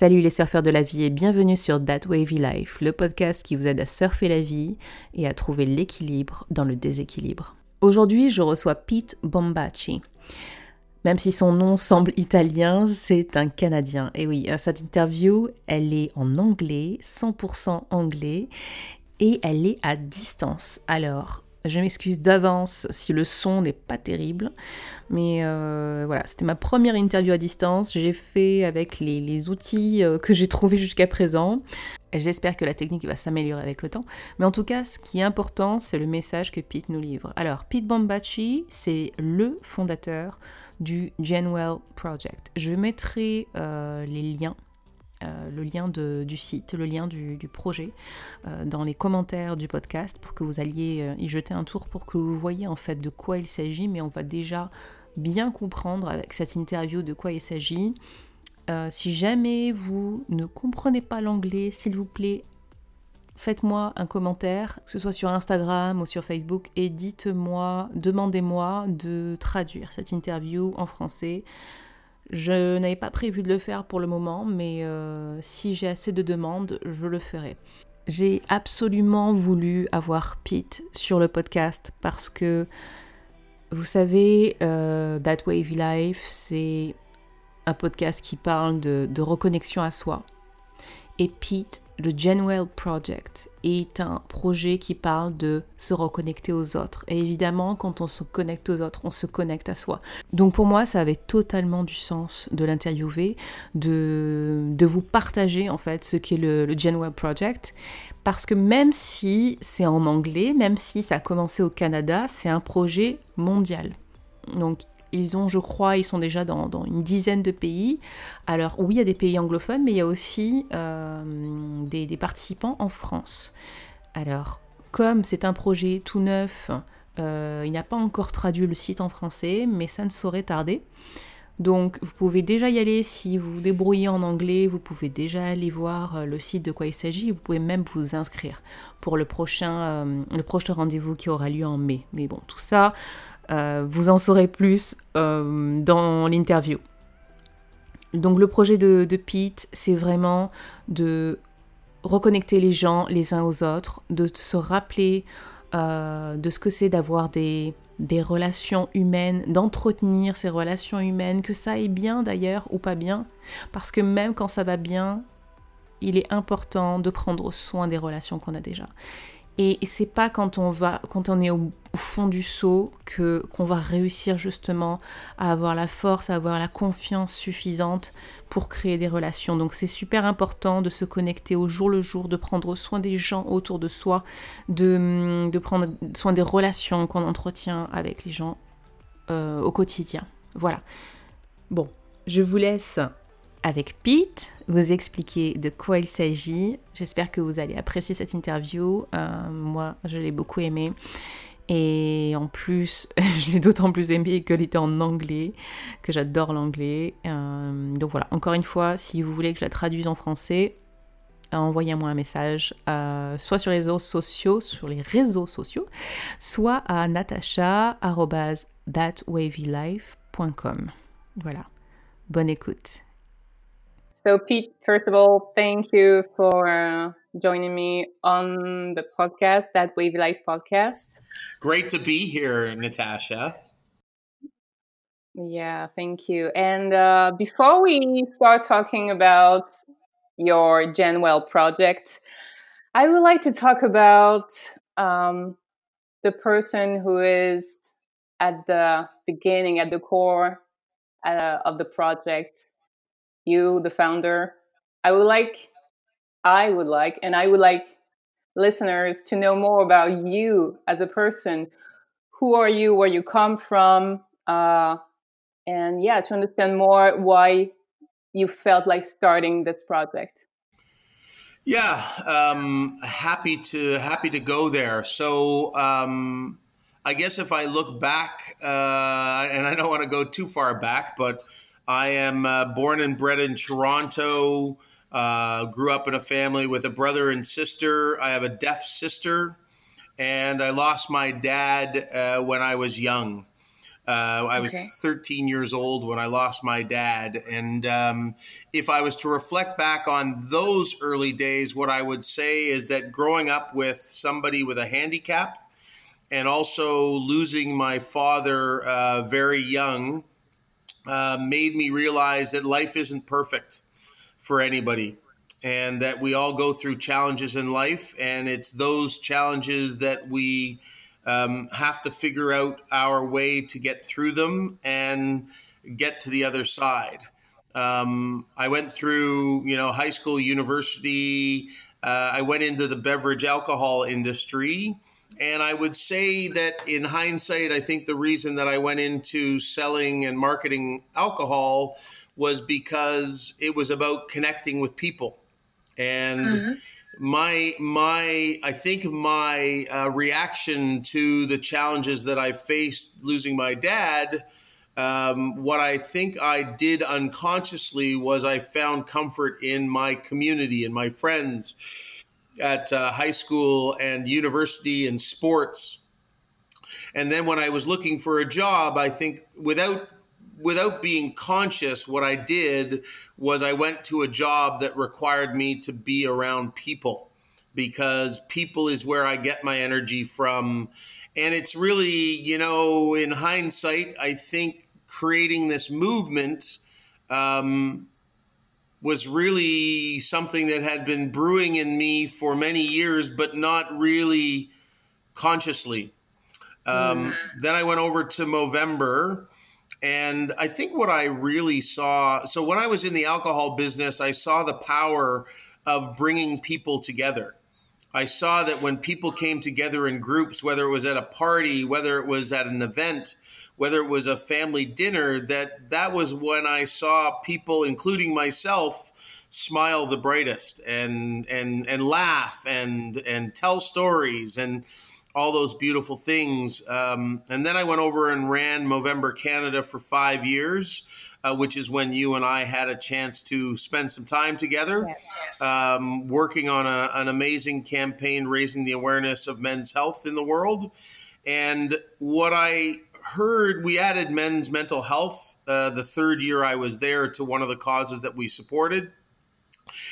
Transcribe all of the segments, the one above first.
Salut les surfeurs de la vie et bienvenue sur That Wavy Life, le podcast qui vous aide à surfer la vie et à trouver l'équilibre dans le déséquilibre. Aujourd'hui, je reçois Pete Bombacci. Même si son nom semble italien, c'est un Canadien. Et oui, cette interview, elle est en anglais, 100% anglais, et elle est à distance. Alors, je m'excuse d'avance si le son n'est pas terrible, mais euh, voilà, c'était ma première interview à distance. J'ai fait avec les, outils euh, que j'ai trouvés jusqu'à présent. J'espère que la technique va s'améliorer avec le temps. Mais en tout cas, ce qui est important, c'est le message que Pete nous livre. Alors, Pete Bombacci, c'est le fondateur du Genwell Project. Je mettrai euh, les liens euh, le lien du site, le lien du, projet euh, dans les commentaires du podcast pour que vous alliez euh, y jeter un tour pour que vous voyez en fait de quoi il s'agit, mais on va déjà bien comprendre avec cette interview de quoi il s'agit. si jamais vous ne comprenez pas l'anglais, s'il vous plaît, faites-moi un commentaire, que ce soit sur Instagram ou sur Facebook, et dites-moi, demandez-moi de traduire cette interview en français. Je n'avais pas prévu de le faire pour le moment, mais euh, si j'ai assez de demandes, je le ferai. J'ai absolument voulu avoir Pete sur le podcast parce que, vous savez, euh, That Wavy Life, c'est un podcast qui parle de, de reconnexion à soi. Et Pete le Genwell Project est un projet qui parle de se reconnecter aux autres. Et évidemment, quand on se connecte aux autres, on se connecte à soi. Donc pour moi, ça avait totalement du sens de l'interviewer, de, de vous partager en fait ce qu'est le, le Genwell Project. Parce que même si c'est en anglais, même si ça a commencé au Canada, c'est un projet mondial. Donc ils ont, je crois, ils sont déjà dans, une dizaine de pays. Alors oui, il y a des pays anglophones, mais il y a aussi euh, des, participants en France. Alors, comme c'est un projet tout neuf, euh, il n'a pas encore traduit le site en français, mais ça ne saurait tarder. Donc vous pouvez déjà y aller si vous vous débrouillez en anglais, vous pouvez déjà aller voir euh, le site de quoi il s'agit, vous pouvez même vous inscrire pour le prochain, le prochain rendez-vous qui aura lieu en mai. Mais bon, tout ça, euh, vous en saurez plus euh, dans l'interview. Donc le projet de, Pete, c'est vraiment de reconnecter les gens les uns aux autres, de se rappeler euh, de ce que c'est d'avoir des, des, relations humaines, d'entretenir ces relations humaines, que ça est bien d'ailleurs ou pas bien, parce que même quand ça va bien, il est important de prendre soin des relations qu'on a déjà. Et c'est pas quand on va, quand on est au, fond du seau que qu'on va réussir justement à avoir la force, à avoir la confiance suffisante pour créer des relations. Donc c'est super important de se connecter au jour le jour, de prendre soin des gens autour de soi, de, prendre soin des relations qu'on entretient avec les gens euh, au quotidien. Voilà. Bon, je vous laisse avec Pete, vous expliquer de quoi il s'agit. J'espère que vous allez apprécier cette interview. Euh, moi, je l'ai beaucoup aimée. Et en plus, je l'ai d'autant plus aimé qu'elle était en anglais, que j'adore l'anglais. Euh, donc voilà, encore une fois, si vous voulez que je la traduise en français, envoyez-moi un message, euh, soit sur les réseaux sociaux, sur les réseaux sociaux, soit à natasha@thatwavylife.com. Voilà. Bonne écoute. So, Pete, first of all, thank you for uh, joining me on the podcast, that Wavy Life podcast. Great to be here, Natasha. Yeah, thank you. And uh, before we start talking about your Genwell project, I would like to talk about um, the person who is at the beginning, at the core uh, of the project you, the founder. I would like, I would like, and I would like listeners to know more about you as a person. Who are you? Where you come from? Uh, and yeah, to understand more why you felt like starting this project. Yeah, um, happy to happy to go there. So um, I guess if I look back, uh, and I don't want to go too far back, but I am uh, born and bred in Toronto. Uh, grew up in a family with a brother and sister. I have a deaf sister, and I lost my dad uh, when I was young. Uh, I was 13 years old when I lost my dad. And um, if I was to reflect back on those early days, what I would say is that growing up with somebody with a handicap and also losing my father uh, very young uh, made me realize that life isn't perfect for anybody and that we all go through challenges in life. And it's those challenges that we um, have to figure out our way to get through them and get to the other side. Um, I went through, you know, high school, university. Uh, I went into the beverage alcohol industry. And I would say that in hindsight, I think the reason that I went into selling and marketing alcohol was because it was about connecting with people. And mm-hmm my my I think my uh, reaction to the challenges that I faced losing my dad. Um, what I think I did unconsciously was I found comfort in my community and my friends at uh, high school and university and sports. And then when I was looking for a job, I think without without being conscious, what I did was I went to a job that required me to be around people because people is where I get my energy from. And it's really, you know, in hindsight, I think creating this movement um, was really something that had been brewing in me for many years, but not really consciously. Um, mm. Then I went over to Movember and I think what I really saw so when I was in the alcohol business, I saw the power of bringing people together. I saw that when people came together in groups, whether it was at a party, whether it was at an event, whether it was a family dinner, that that was when I saw people, including myself, smile the brightest and and and laugh and and tell stories and all those beautiful things. Um, and then I went over and ran Movember Canada for five years, uh, which is when you and I had a chance to spend some time together, yes. um, working on a, an amazing campaign raising the awareness of men's health in the world. And what I heard, we added men's mental health uh, the third year I was there to one of the causes that we supported.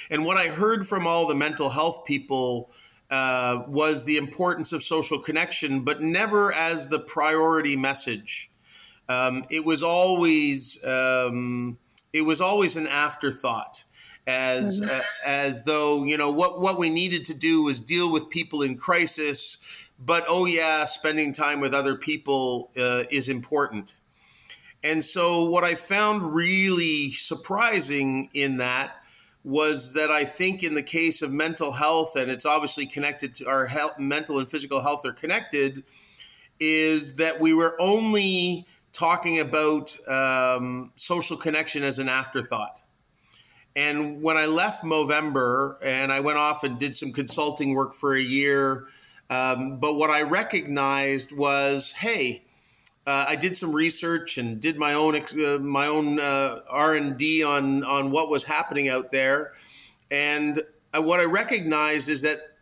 And what I heard from all the mental health people uh, was the importance of social connection, but never as the priority message. Um, it was always um, it was always an afterthought, as mm-hmm. uh, as though you know what what we needed to do was deal with people in crisis, but oh yeah, spending time with other people uh, is important. And so, what I found really surprising in that was that I think in the case of mental health, and it's obviously connected to our health, mental and physical health are connected, is that we were only talking about um, social connection as an afterthought. And when I left Movember and I went off and did some consulting work for a year, um, but what I recognized was, hey, uh, I did some research and did my own uh, my own uh, R and D on on what was happening out there, and uh, what I recognized is that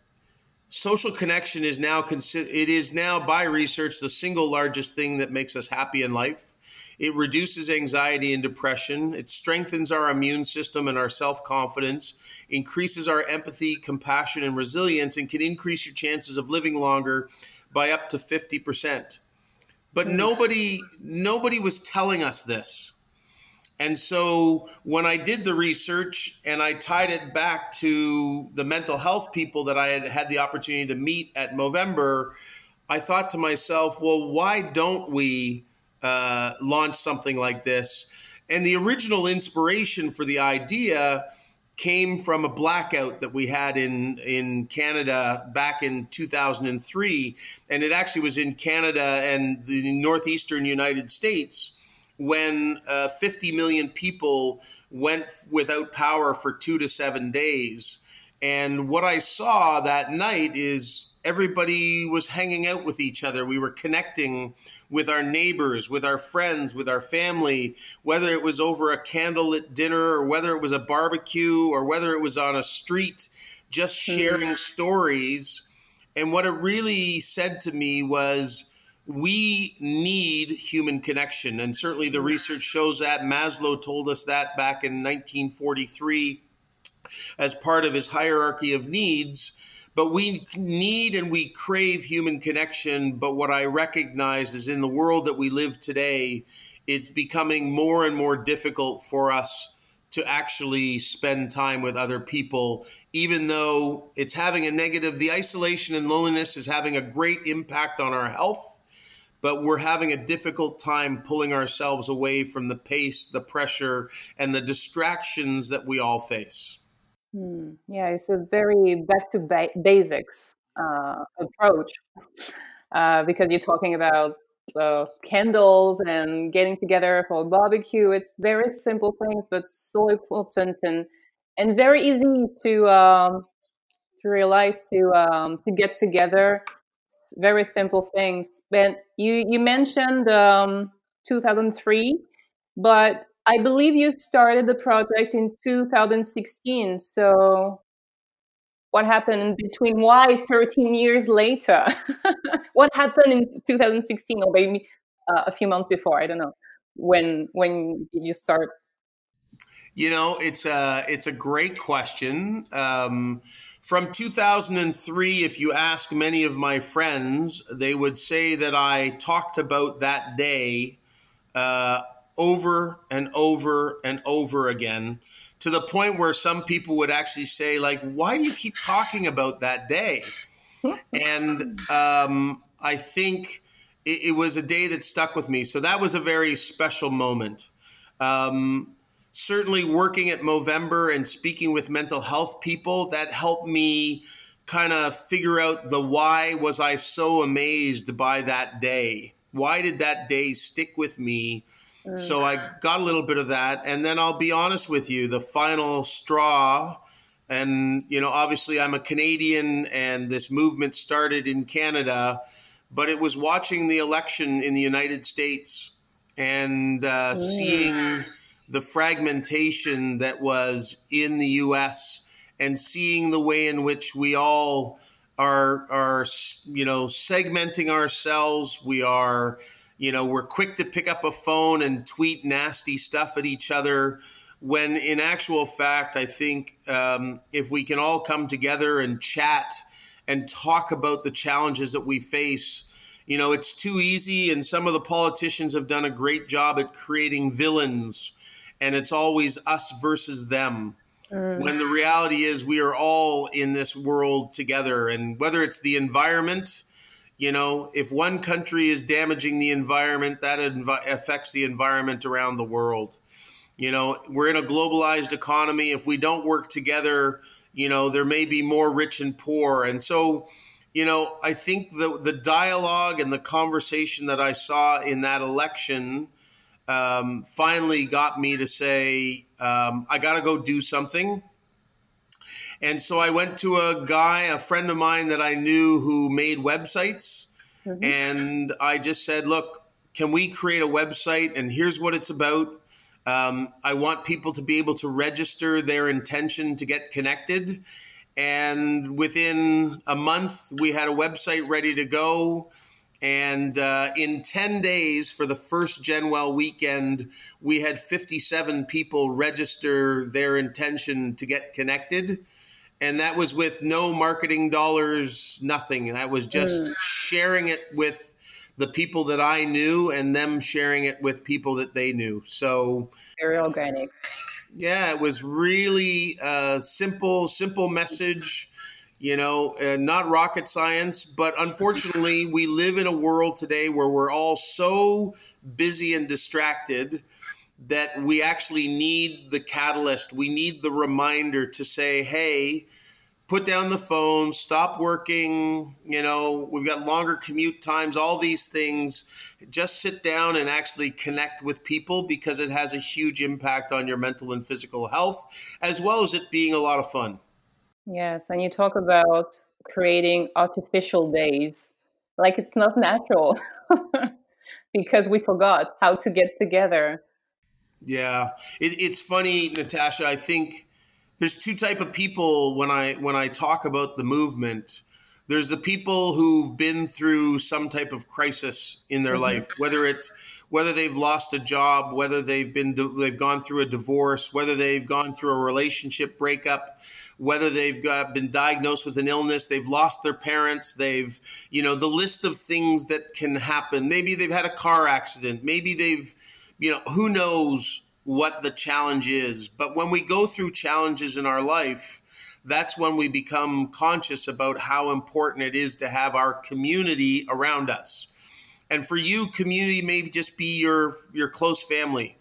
social connection is now consider it is now by research the single largest thing that makes us happy in life. It reduces anxiety and depression. It strengthens our immune system and our self confidence, increases our empathy, compassion, and resilience, and can increase your chances of living longer by up to 50% but hmm. nobody nobody was telling us this and so when i did the research and i tied it back to the mental health people that i had had the opportunity to meet at movember i thought to myself well why don't we uh, launch something like this? And the original inspiration for the idea came from a blackout that we had in in Canada back in 2003 and it actually was in Canada and the northeastern United States when uh, 50 million people went without power for 2 to 7 days and what I saw that night is everybody was hanging out with each other we were connecting with our neighbors, with our friends, with our family, whether it was over a candlelit dinner or whether it was a barbecue or whether it was on a street, just sharing mm-hmm. stories. And what it really said to me was we need human connection. And certainly the research shows that. Maslow told us that back in 1943 as part of his hierarchy of needs. But we need and we crave human connection. But what I recognize is in the world that we live today, it's becoming more and more difficult for us to actually spend time with other people, even though it's having a negative, the isolation and loneliness is having a great impact on our health, but we're having a difficult time pulling ourselves away from the pace, the pressure, and the distractions that we all face. Hmm. Yeah, it's a very back to ba- basics uh, approach uh, because you're talking about uh, candles and getting together for a barbecue. It's very simple things, but so important and and very easy to um, to realize to um, to get together. Very simple things. But you you mentioned um, 2003, but I believe you started the project in 2016. So what happened in between why 13 years later what happened in 2016 or maybe uh, a few months before i don't know when when did you start you know it's a it's a great question um, from 2003 if you ask many of my friends they would say that i talked about that day uh, over and over and over again to the point where some people would actually say, like, why do you keep talking about that day? and um, I think it, it, was a day that stuck with me. So that was a very special moment. Um, certainly, working at Movember and speaking with mental health people, that helped me kind of figure out the why was I so amazed by that day? Why did that day stick with me? So I got a little bit of that. And then I'll be honest with you, the final straw, and, you know, obviously I'm a Canadian and this movement started in Canada, but it was watching the election in the United States and uh, mm. seeing the fragmentation that was in the US and seeing the way in which we all are are you know segmenting ourselves we are you know, we're quick to pick up a phone and tweet nasty stuff at each other. When in actual fact, I think um, if we can all come together and chat and talk about the challenges that we face, you know, it's too easy. And some of the politicians have done a great job at creating villains, and it's always us versus them. Mm. When the reality is, we are all in this world together. And whether it's the environment, you know, if one country is damaging the environment, that env- affects the environment around the world. You know, we're in a globalized economy. If we don't work together, you know, there may be more rich and poor. And so, you know, I think the the dialogue and the conversation that I saw in that election um, finally got me to say, um, I got to go do something. And so I went to a guy, a friend of mine that I knew who made websites. Mm-hmm. And I just said, look, can we create a website? And here's what it's about. Um, I want people to be able to register their intention to get connected. And within a month, we had a website ready to go. And uh, in 10 days for the first Genwell weekend, we had 57 people register their intention to get connected and that was with no marketing dollars, nothing. That was just mm. sharing it with the people that I knew and them sharing it with people that they knew. So very organic. Yeah, it was really a simple, simple message. You know, uh, not rocket science, but unfortunately, we live in a world today where we're all so busy and distracted that we actually need the catalyst. We need the reminder to say, hey, put down the phone, stop working. You know, we've got longer commute times, all these things. Just sit down and actually connect with people because it has a huge impact on your mental and physical health, as well as it being a lot of fun. Yes. And you talk about creating artificial days like it's not natural because we forgot how to get together yeah, it, it's funny, Natasha. I think there's two type of people when I when I talk about the movement. There's the people who've been through some type of crisis in their mm-hmm. life, whether it's whether they've lost a job, whether they've been they've gone through a divorce, whether they've gone through a relationship breakup, whether they've got, been diagnosed with an illness, they've lost their parents, they've you know the list of things that can happen. Maybe they've had a car accident, maybe they've you know who knows what the challenge is. But when we go through challenges in our life, that's when we become conscious about how important it is to have our community around us. And for you, community may just be your your close family.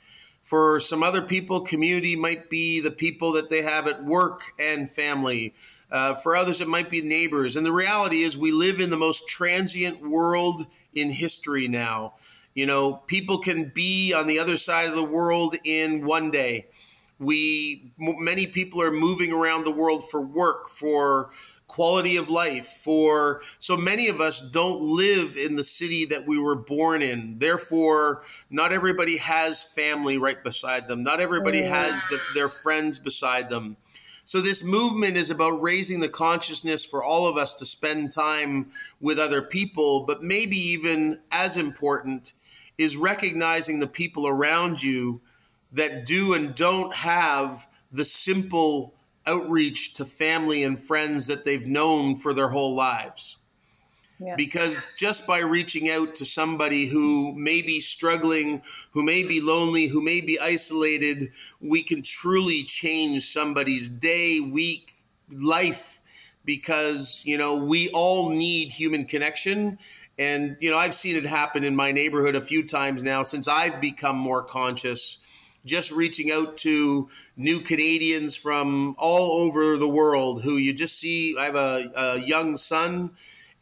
For some other people, community might be the people that they have at work and family. Uh, for others, it might be neighbors. And the reality is, we live in the most transient world in history now. You know, people can be on the other side of the world in one day. We many people are moving around the world for work, for quality of life, for so many of us don't live in the city that we were born in. Therefore, not everybody has family right beside them. Not everybody mm. has the, their friends beside them. So this movement is about raising the consciousness for all of us to spend time with other people, but maybe even as important is recognizing the people around you that do and don't have the simple outreach to family and friends that they've known for their whole lives. Yeah. Because just by reaching out to somebody who may be struggling, who may be lonely, who may be isolated, we can truly change somebody's day, week, life. Because, you know, we all need human connection and, you know, I've seen it happen in my neighborhood a few times now since I've become more conscious, just reaching out to new Canadians from all over the world who you just see. I have a, a young son,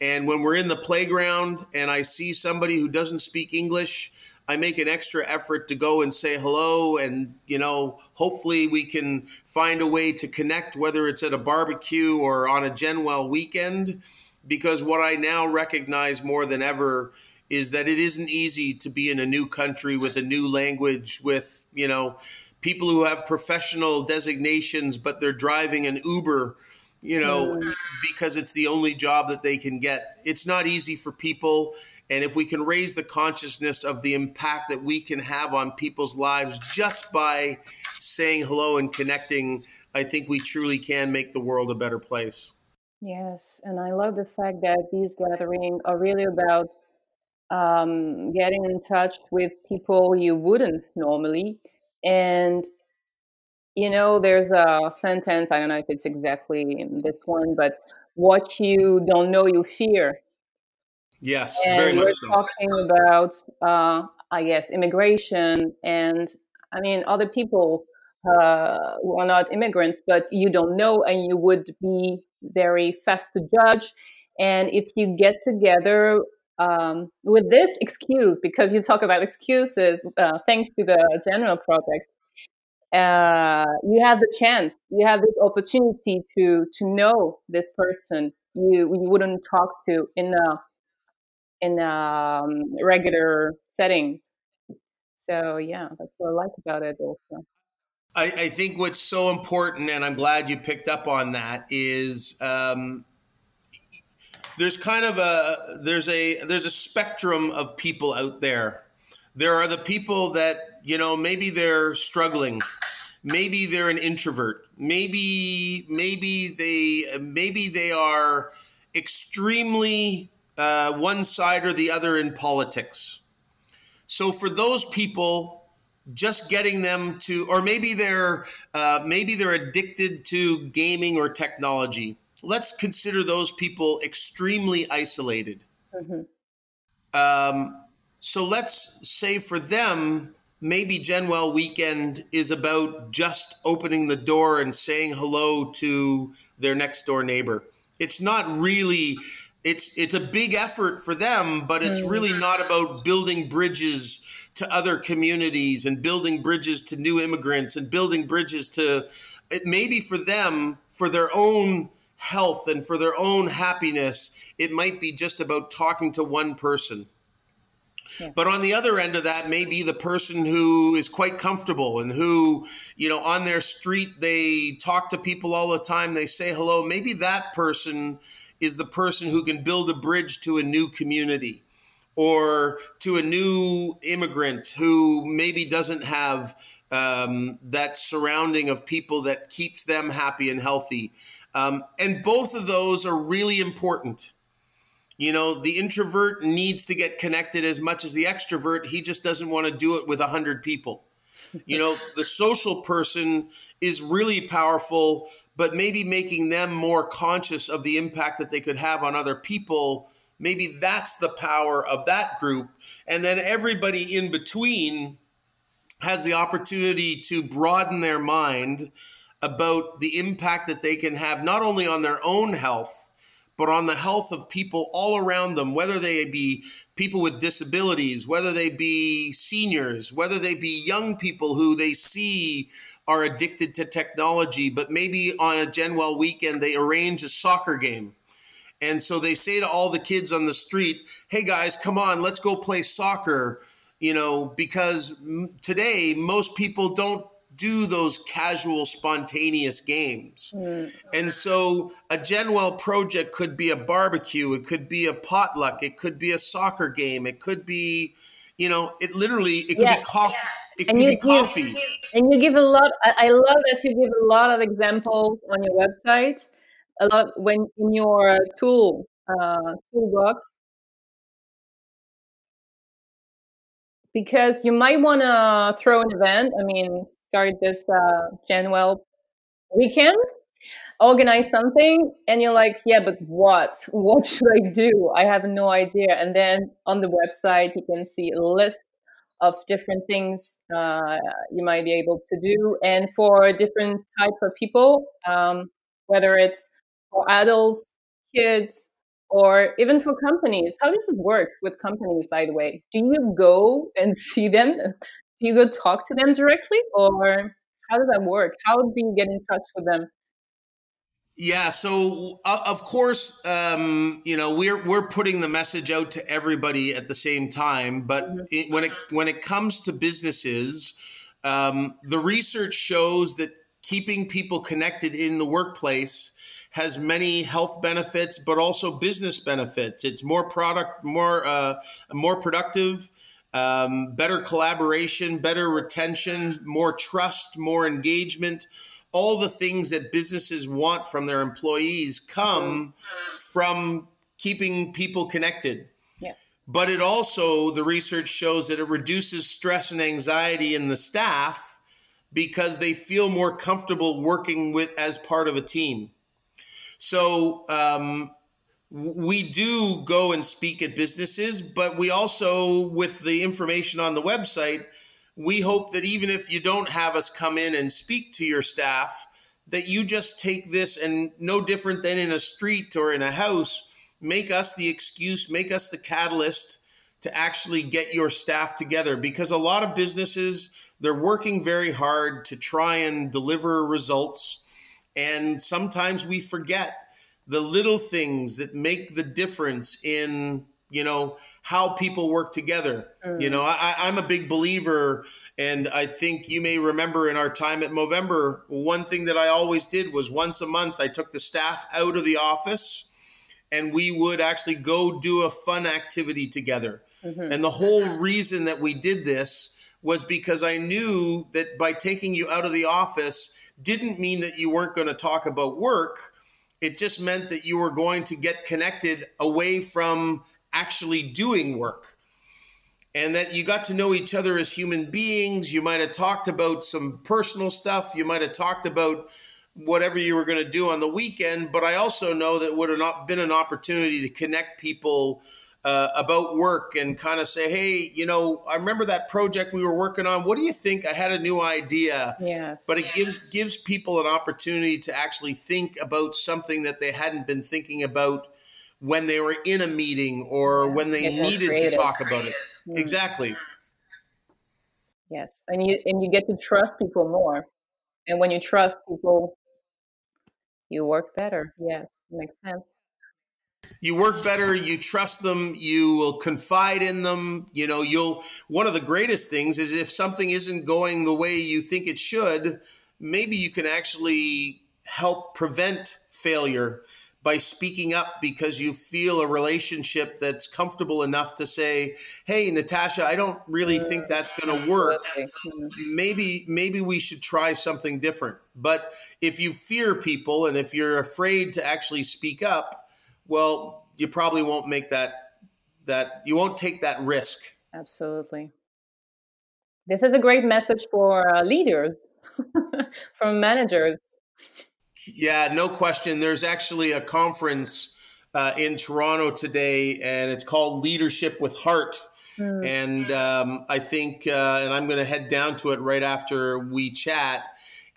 and when we're in the playground and I see somebody who doesn't speak English, I make an extra effort to go and say hello, and you know, hopefully we can find a way to connect, whether it's at a barbecue or on a Genwell weekend because what I now recognize more than ever is that it isn't easy to be in a new country with a new language with, you know, people who have professional designations but they're driving an Uber, you know, mm. because it's the only job that they can get. It's not easy for people and if we can raise the consciousness of the impact that we can have on people's lives just by saying hello and connecting, I think we truly can make the world a better place. Yes, and I love the fact that these gatherings are really about um, getting in touch with people you wouldn't normally. And, you know, there's a sentence, I don't know if it's exactly this one, but what you don't know, you fear. Yes, and very we're much so. talking about, uh, I guess, immigration and, I mean, other people uh, who are not immigrants, but you don't know, and you would be very fast to judge. And if you get together um, with this excuse, because you talk about excuses, uh, thanks to the Genwell project, uh, you have the chance, you have this opportunity to to know this person you you wouldn't talk to in a in a um, regular setting. So yeah, that's what I like about it also. I, I, think what's so important, and I'm glad you picked up on that, is um, there's kind of a there's a there's a spectrum of people out there. There are the people that you know maybe they're struggling, maybe they're an introvert, maybe maybe they maybe they are extremely uh, one side or the other in politics. So for those people just getting them to or maybe they're uh, maybe they're addicted to gaming or technology let's consider those people extremely isolated mm-hmm. um, so let's say for them maybe genwell weekend is about just opening the door and saying hello to their next door neighbor it's not really it's it's a big effort for them but it's mm. really not about building bridges to other communities and building bridges to new immigrants and building bridges to it maybe for them for their own health and for their own happiness it might be just about talking to one person yeah. But on the other end of that may be the person who is quite comfortable and who, you know, on their street, they talk to people all the time. They say hello. Maybe that person is the person who can build a bridge to a new community or to a new immigrant who maybe doesn't have um, that surrounding of people that keeps them happy and healthy. Um, and both of those are really important. You know, the introvert needs to get connected as much as the extrovert. He just doesn't want to do it with a hundred people. You know, the social person is really powerful, but maybe making them more conscious of the impact that they could have on other people. Maybe that's the power of that group. And then everybody in between has the opportunity to broaden their mind about the impact that they can have not only on their own health but on the health of people all around them, whether they be people with disabilities, whether they be seniors, whether they be young people who they see are addicted to technology, but maybe on a Genwell weekend they arrange a soccer game. And so they say to all the kids on the street, hey guys, come on, let's go play soccer. You know, because today most people don't do those casual, spontaneous games. Mm. And so a Genwell project could be a barbecue, it could be a potluck, it could be a soccer game, it could be, you know, it literally it could be coffee. Yeah. It and could you, be coffee. And you give a lot. I, I love that you give a lot of examples on your website. A lot when in your tool uh, toolbox because you might want to throw an event. I mean, start this uh, Genwell weekend, organize something, and you're like, yeah, but what? What should I do? I have no idea. And then on the website, you can see a list of different things uh, you might be able to do, and for different type of people, um, whether it's for adults, kids, or even for companies. How does it work with companies, by the way? Do you go and see them? Do you go talk to them directly, or how does that work? How do you get in touch with them? Yeah, so uh, of course, um, you know we're we're putting the message out to everybody at the same time. But mm-hmm. it, when it when it comes to businesses, um, the research shows that keeping people connected in the workplace has many health benefits, but also business benefits. It's more product, more uh, more productive um, better collaboration, better retention, more trust, more engagement. All the things that businesses want from their employees come from keeping people connected. Yes. But it also, the research shows that it reduces stress and anxiety in the staff because they feel more comfortable working with as part of a team. So, um, we do go and speak at businesses, but we also, with the information on the website, we hope that even if you don't have us come in and speak to your staff, that you just take this and no different than in a street or in a house, make us the excuse, make us the catalyst to actually get your staff together. Because a lot of businesses they're working very hard to try and deliver results and sometimes we forget the little things that make the difference in you know how people work together mm. you know I, i'm a big believer and i think you may remember in our time at movember one thing that i always did was once a month i took the staff out of the office and we would actually go do a fun activity together mm-hmm. and the whole reason that we did this was because i knew that by taking you out of the office didn't mean that you weren't going to talk about work it just meant that you were going to get connected away from actually doing work and that you got to know each other as human beings. You might have talked about some personal stuff. You might have talked about whatever you were going to do on the weekend. But I also know that would have not been an opportunity to connect people uh, about work and kind of say, hey, you know, I remember that project we were working on. What do you think? I had a new idea. Yes. But it gives gives people an opportunity to actually think about something that they hadn't been thinking about when they were in a meeting or when they needed creative. to talk about it. Mm. Exactly. Yes, and you and you get to trust people more, and when you trust people, you work better. Yes, makes sense you work better you trust them you will confide in them you know you'll one of the greatest things is if something isn't going the way you think it should maybe you can actually help prevent failure by speaking up because you feel a relationship that's comfortable enough to say, "Hey, Natasha, I don't really think that's going to work. Maybe maybe we should try something different." But if you fear people and if you're afraid to actually speak up, well, you probably won't make that that you won't take that risk. Absolutely. This is a great message for uh, leaders, from managers. Yeah, no question. There's actually a conference uh, in Toronto today, and it's called Leadership with Heart. Mm. And um, I think, uh, and I'm going to head down to it right after we chat.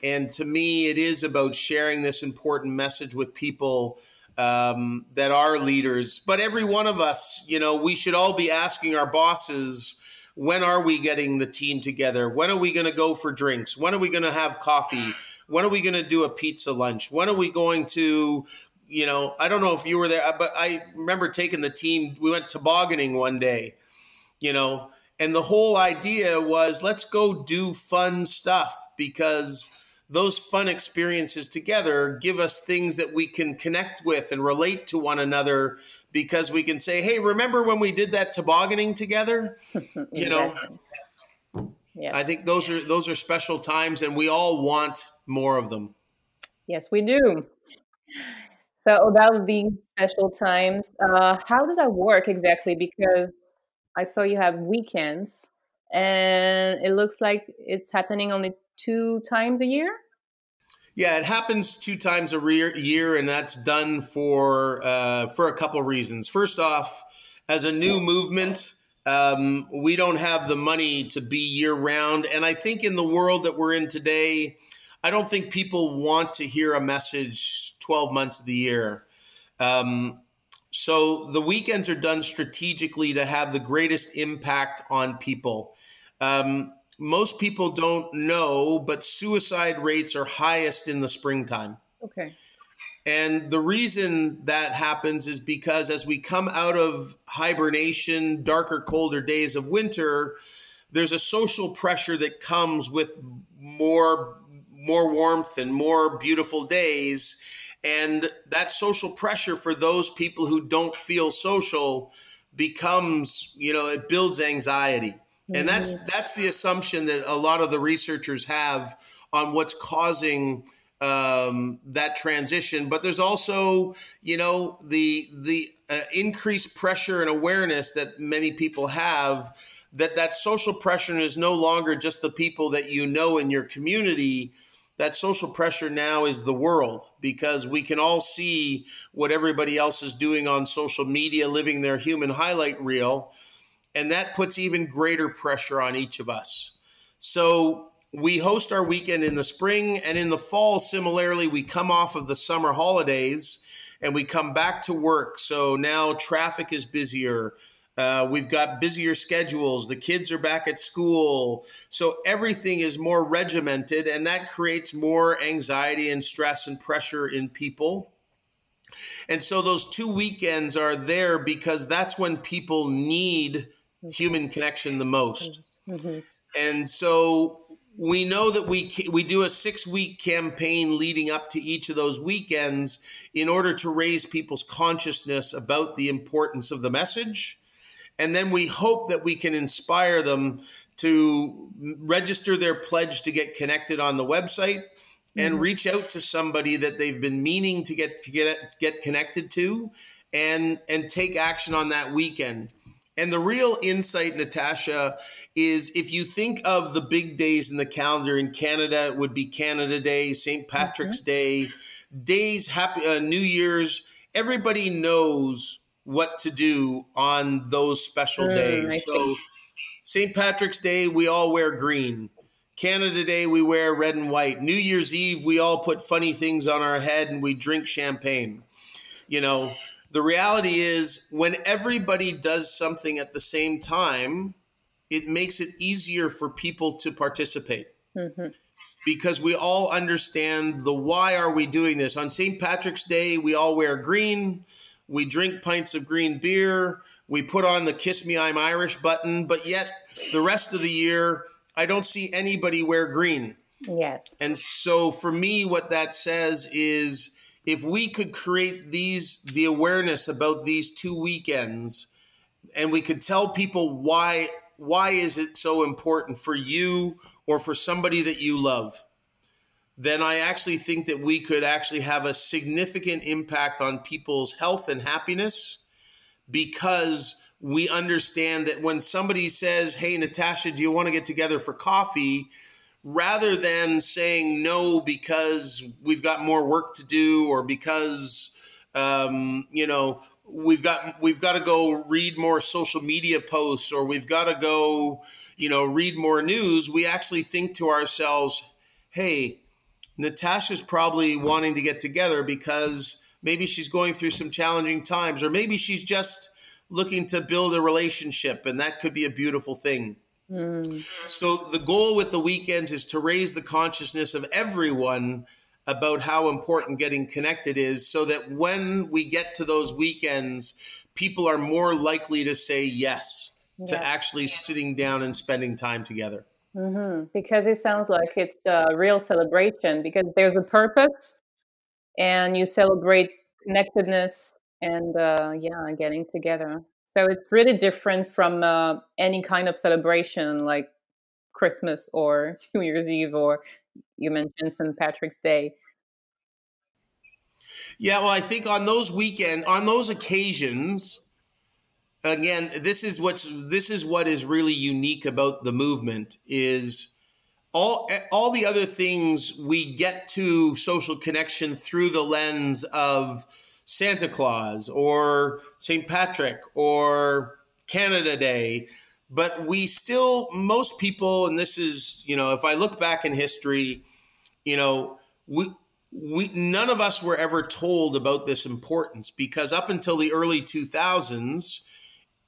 And to me, it is about sharing this important message with people um, that are leaders. But every one of us, you know, we should all be asking our bosses, when are we getting the team together? When are we going to go for drinks? When are we going to have coffee? When are we going to do a pizza lunch? When are we going to, you know, I don't know if you were there, but I remember taking the team, we went tobogganing one day, you know, and the whole idea was let's go do fun stuff because those fun experiences together give us things that we can connect with and relate to one another because we can say, "Hey, remember when we did that tobogganing together?" you know. Yeah. I think those are those are special times and we all want more of them. Yes, we do. So about these special times, uh, how does that work exactly? Because I saw you have weekends, and it looks like it's happening only two times a year. Yeah, it happens two times a year, and that's done for uh, for a couple reasons. First off, as a new movement, um, we don't have the money to be year round, and I think in the world that we're in today, I don't think people want to hear a message twelve months of the year. Um, so the weekends are done strategically to have the greatest impact on people. Um, most people don't know, but suicide rates are highest in the springtime. Okay. And the reason that happens is because as we come out of hibernation, darker, colder days of winter, there's a social pressure that comes with more more warmth and more beautiful days and that social pressure for those people who don't feel social becomes you know it builds anxiety and that's mm-hmm. that's the assumption that a lot of the researchers have on what's causing um, that transition. But there's also, you know, the the uh, increased pressure and awareness that many people have that that social pressure is no longer just the people that you know in your community. That social pressure now is the world because we can all see what everybody else is doing on social media, living their human highlight reel and that puts even greater pressure on each of us. So we host our weekend in the spring and in the fall, similarly, we come off of the summer holidays and we come back to work. So now traffic is busier. Uh, we've got busier schedules. The kids are back at school. So everything is more regimented, and that creates more anxiety and stress and pressure in people. And so those two weekends are there because that's when people need human connection the most. Mm-hmm. And so we know that we we do a six week campaign leading up to each of those weekends in order to raise people's consciousness about the importance of the message and then we hope that we can inspire them to register their pledge to get connected on the website and mm-hmm. reach out to somebody that they've been meaning to get to get get connected to and and take action on that weekend and the real insight, Natasha, is if you think of the big days in the calendar in Canada, it would be Canada Day, St. Patrick's mm-hmm. Day, days, happy uh, New Year's. Everybody knows what to do on those special mm, days. So, St. Patrick's Day, we all wear green. Canada Day, we wear red and white. New Year's Eve, we all put funny things on our head and we drink champagne. You know, the reality is, when everybody does something at the same time, it makes it easier for people to participate. Mm-hmm. Because we all understand the why are we doing this. On St. Patrick's Day, we all wear green, we drink pints of green beer, we put on the Kiss Me I'm Irish button, but yet the rest of the year, I don't see anybody wear green. Yes. And so for me, what that says is if we could create these the awareness about these two weekends and we could tell people why why is it so important for you or for somebody that you love then i actually think that we could actually have a significant impact on people's health and happiness because we understand that when somebody says hey natasha do you want to get together for coffee? rather than saying no because we've got more work to do or because um, you know we've got we've got to go read more social media posts or we've got to go you know read more news we actually think to ourselves hey natasha's probably wanting to get together because maybe she's going through some challenging times or maybe she's just looking to build a relationship and that could be a beautiful thing Mm. So the goal with the weekends is to raise the consciousness of everyone about how important getting connected is so that when we get to those weekends, people are more likely to say yes, yes. to actually yes. sitting down and spending time together. Mm-hmm. Because it sounds like it's a real celebration because there's a purpose and you celebrate connectedness and uh, yeah, getting together. So it's really different from uh, any kind of celebration like Christmas or New Year's Eve or you mentioned St. Patrick's Day. Yeah, well, I think on those weekend, on those occasions, again, this is what's this is what is really unique about the movement is all all the other things we get to social connection through the lens of Santa Claus or St. Patrick or Canada Day. But we still, most people, and this is, you know, if I look back in history, you know, we, we none of us were ever told about this importance because up until the early 2000s,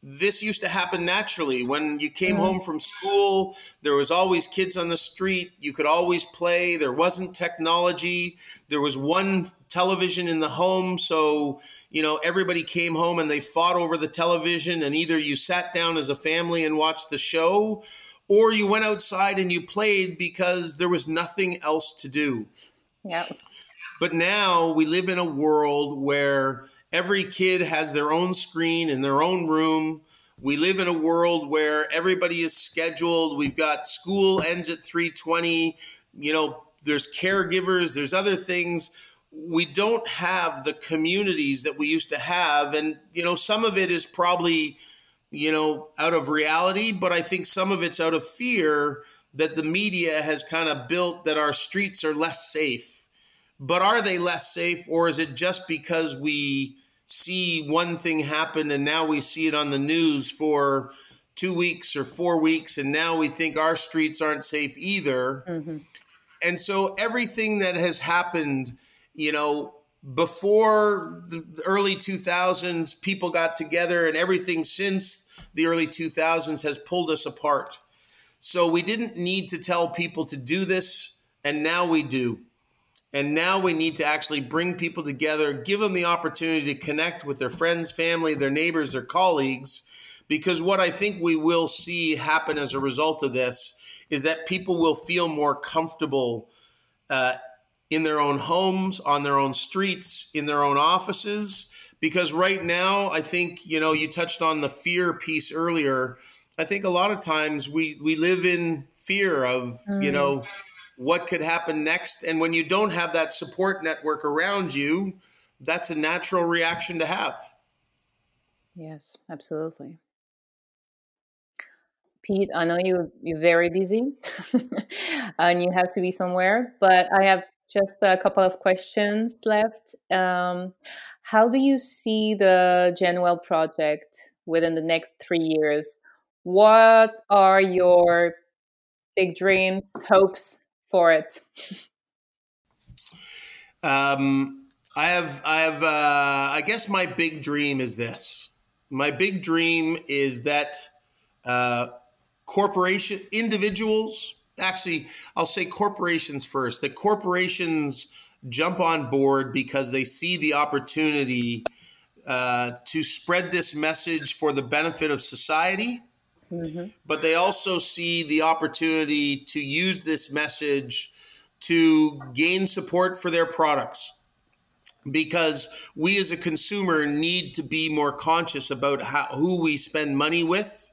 this used to happen naturally. When you came mm-hmm. home from school there was always kids on the street. You could always play. There wasn't technology. There was one television in the home. So you know everybody came home and they fought over the television and either you sat down as a family and watched the show or you went outside and you played because there was nothing else to do. Yeah. But now we live in a world where every kid has their own screen in their own room. We live in a world where everybody is scheduled. We've got school ends at 320. You know, there's caregivers, there's other things. We don't have the communities that we used to have. And, you know, some of it is probably, you know, out of reality, but I think some of it's out of fear that the media has kind of built that our streets are less safe but are they less safe, or is it just because we see one thing happen and now we see it on the news for two weeks or four weeks, and now we think our streets aren't safe either? Mm-hmm. And so everything that has happened, you know, before the early 2000s, people got together, and everything since the early 2000s has pulled us apart. So we didn't need to tell people to do this, and now we do. And now we need to actually bring people together, give them the opportunity to connect with their friends, family, their neighbors, their colleagues. Because what I think we will see happen as a result of this is that people will feel more comfortable uh, in their own homes, on their own streets, in their own offices. Because right now, I think, you know, you touched on the fear piece earlier. I think a lot of times we, we live in fear of, mm. you know, what could happen next. And when you don't have that support network around you, that's a natural reaction to have. Yes, absolutely. Pete, I know you you're very busy and you have to be somewhere, but I have just a couple of questions left. Um, how do you see the GenWell project within the next three years? What are your big dreams, hopes, for it? Um, I have, I have, uh, I guess my big dream is this. My big dream is that uh, corporation individuals, actually, I'll say corporations first. That corporations jump on board because they see the opportunity uh, to spread this message for the benefit of society Mm-hmm. But they also see the opportunity to use this message to gain support for their products. because we as a consumer need to be more conscious about how, who we spend money with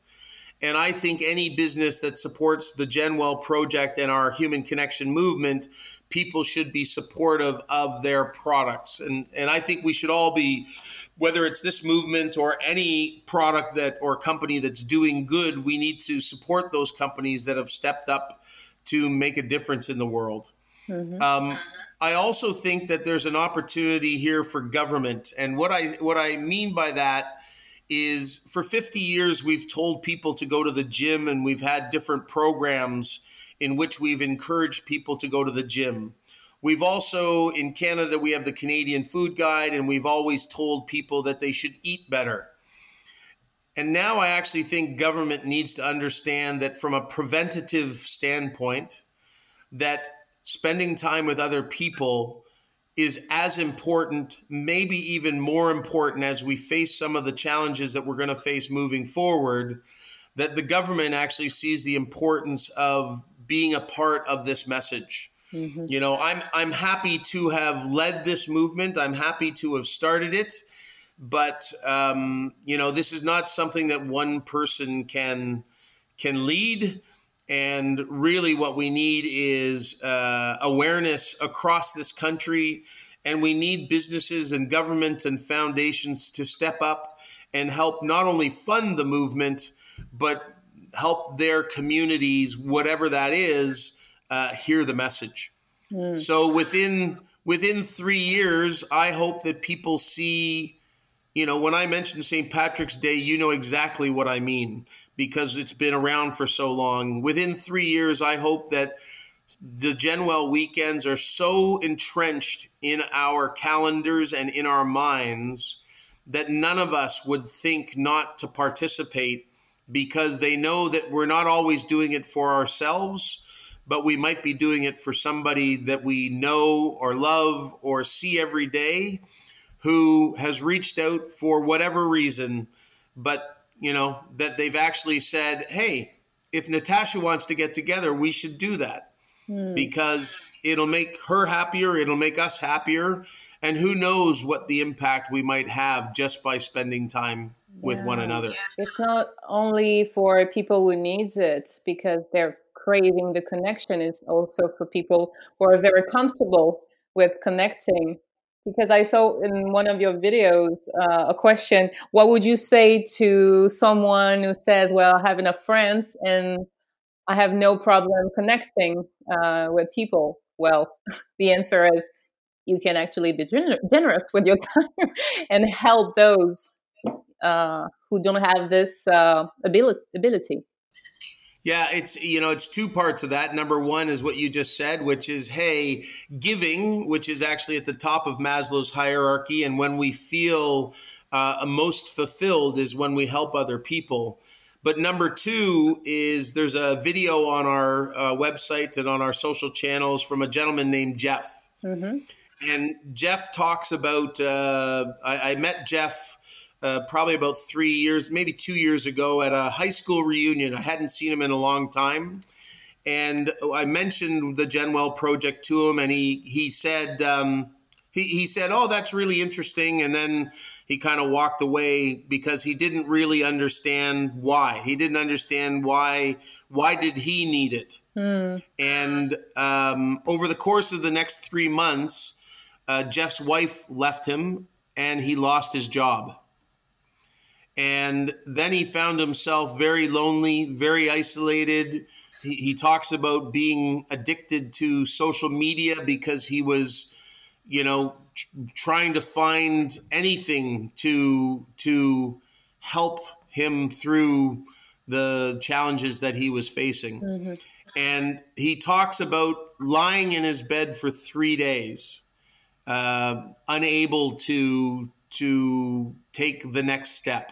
and I think any business that supports the GenWell project and our human connection movement, people should be supportive of their products. And, and I think we should all be, whether it's this movement or any product that or company that's doing good, we need to support those companies that have stepped up to make a difference in the world. Mm-hmm. Um, I also think that there's an opportunity here for government, and what I what I mean by that is for 50 years we've told people to go to the gym and we've had different programs in which we've encouraged people to go to the gym. We've also in Canada we have the Canadian Food Guide and we've always told people that they should eat better. And now I actually think government needs to understand that from a preventative standpoint that spending time with other people is as important, maybe even more important as we face some of the challenges that we're going to face moving forward, that the government actually sees the importance of being a part of this message. Mm-hmm. You know, I'm I'm happy to have led this movement. I'm happy to have started it, but um, you know, this is not something that one person can can lead. And really, what we need is uh, awareness across this country. And we need businesses and government and foundations to step up and help not only fund the movement, but help their communities, whatever that is, uh, hear the message. Mm. So within within three years, I hope that people see you know, when I mention St. Patrick's Day, you know exactly what I mean because it's been around for so long. Within three years, I hope that the Genwell weekends are so entrenched in our calendars and in our minds that none of us would think not to participate because they know that we're not always doing it for ourselves, but we might be doing it for somebody that we know or love or see every day who has reached out for whatever reason, but you know that they've actually said, "Hey, if Natasha wants to get together, we should do that." Hmm. Because it'll make her happier, it'll make us happier, and who knows what the impact we might have just by spending time with yeah. one another. It's not only for people who needs it because they're craving the connection, it's also for people who are very comfortable with connecting because I saw in one of your videos uh, a question what would you say to someone who says, Well, I have enough friends and I have no problem connecting uh, with people? Well, the answer is you can actually be gener- generous with your time and help those uh, who don't have this uh, ability. ability. Yeah, it's you know it's two parts of that. Number one is what you just said, which is hey, giving, which is actually at the top of Maslow's hierarchy, and when we feel uh, most fulfilled is when we help other people. But number two is there's a video on our uh, website and on our social channels from a gentleman named Jeff, mm-hmm. and Jeff talks about. Uh, I, I met Jeff uh, probably about three years, maybe two years ago at a high school reunion. I hadn't seen him in a long time. And I mentioned the Genwell project to him, and he, he said, um, he, he said, Oh, that's really interesting. And then he kind of walked away because he didn't really understand why. He didn't understand why, why did he need it? Mm. And um, over the course of the next three months, uh, Jeff's wife left him and he lost his job. And then he found himself very lonely, very isolated. He, he talks about being addicted to social media because he was, you know, trying to find anything to to help him through the challenges that he was facing. Mm-hmm. And he talks about lying in his bed for three days, uh, unable to to take the next step.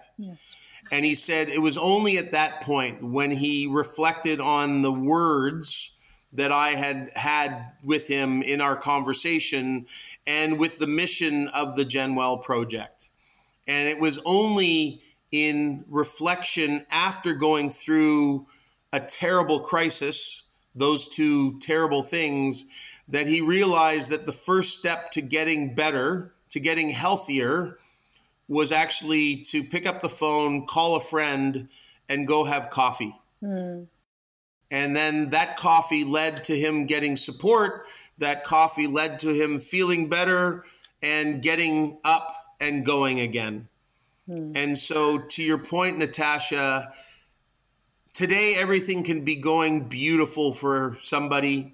And he said it was only at that point when he reflected on the words that I had had with him in our conversation and with the mission of the Genwell project. And it was only in reflection after going through a terrible crisis, those two terrible things, that he realized that the first step to getting better to getting healthier was actually to pick up the phone, call a friend, and go have coffee. Mm. And then that coffee led to him getting support. That coffee led to him feeling better and getting up and going again. Mm. And so, to your point, Natasha, today everything can be going beautiful for somebody,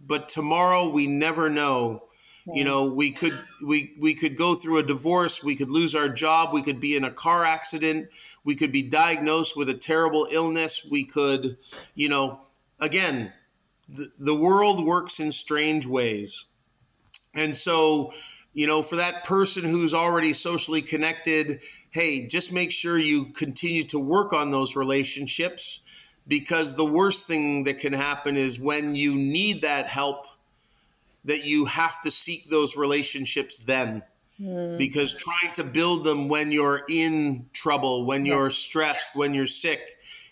but tomorrow we never know you know we could we we could go through a divorce we could lose our job we could be in a car accident we could be diagnosed with a terrible illness we could you know again the, the world works in strange ways. And so you know for that person who's already socially connected hey just make sure you continue to work on those relationships because the worst thing that can happen is when you need that help that you have to seek those relationships then. Mm. because trying to build them when you're in trouble when you're stressed when you're sick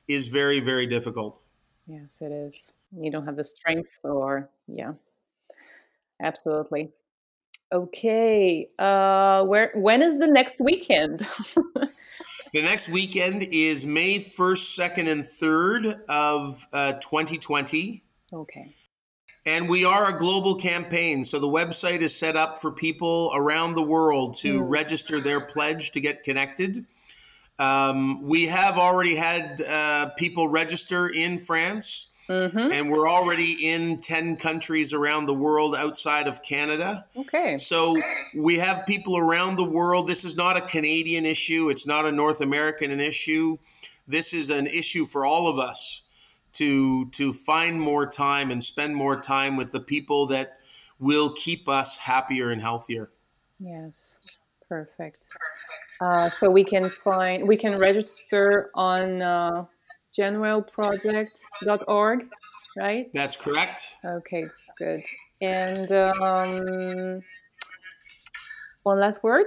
is very very difficult. Yes it is. You don't have the strength or yeah. Absolutely. Okay uh where when is the next weekend? The next weekend is may 1st 2nd and 3rd of uh, 2020 okay and we are a global campaign. So the website is set up for people around the world to mm. register their pledge to get connected. Um, we have already had uh, people register in France, mm-hmm. and we're already in 10 countries around the world outside of Canada. Okay. So we have people around the world. This is not a Canadian issue, it's not a North American issue. This is an issue for all of us to to find more time and spend more time with the people that will keep us happier and healthier. Yes, perfect. Uh, so we can find we can register on uh, genwellproject.org, right? That's correct. Okay, good. And um, one last word.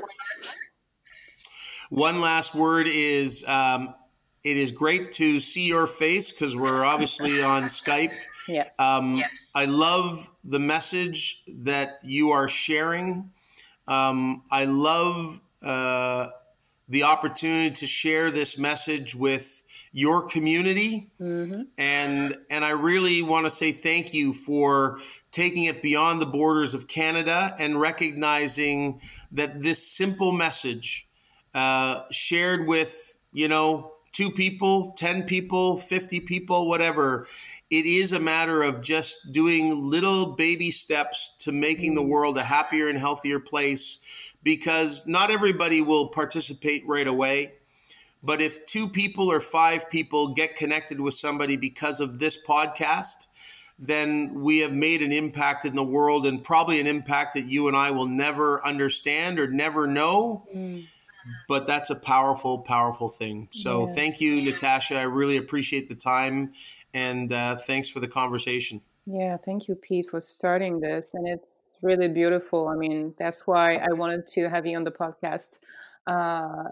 One last word is um, it is great to see your face because we're obviously on Skype. Yes. Um, yes. I love the message that you are sharing. Um, I love uh, the opportunity to share this message with your community, mm-hmm. and and I really want to say thank you for taking it beyond the borders of Canada and recognizing that this simple message uh, shared with you know two people, 10 people, 50 people, whatever. It is a matter of just doing little baby steps to making the world a happier and healthier place because not everybody will participate right away. But if two people or five people get connected with somebody because of this podcast, then we have made an impact in the world and probably an impact that you and I will never understand or never know. Mm but that's a powerful, powerful thing. So yeah. thank you, Natasha. I really appreciate the time and uh, thanks for the conversation. Yeah, thank you, Pete, for starting this. And it's really beautiful. I mean, that's why I wanted to have you on the podcast. Uh,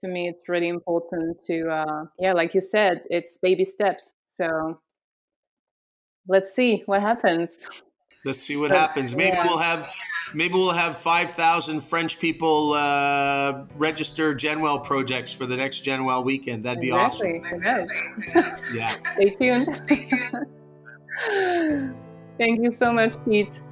to me, it's really important to, uh, yeah, like you said, it's baby steps. So let's see what happens. Let's see what happens. Maybe yeah. we'll have maybe we'll have five thousand French people uh, register Genwell projects for the next Genwell weekend. That'd be exactly. awesome. yeah. Stay tuned. Thank you so much, Pete.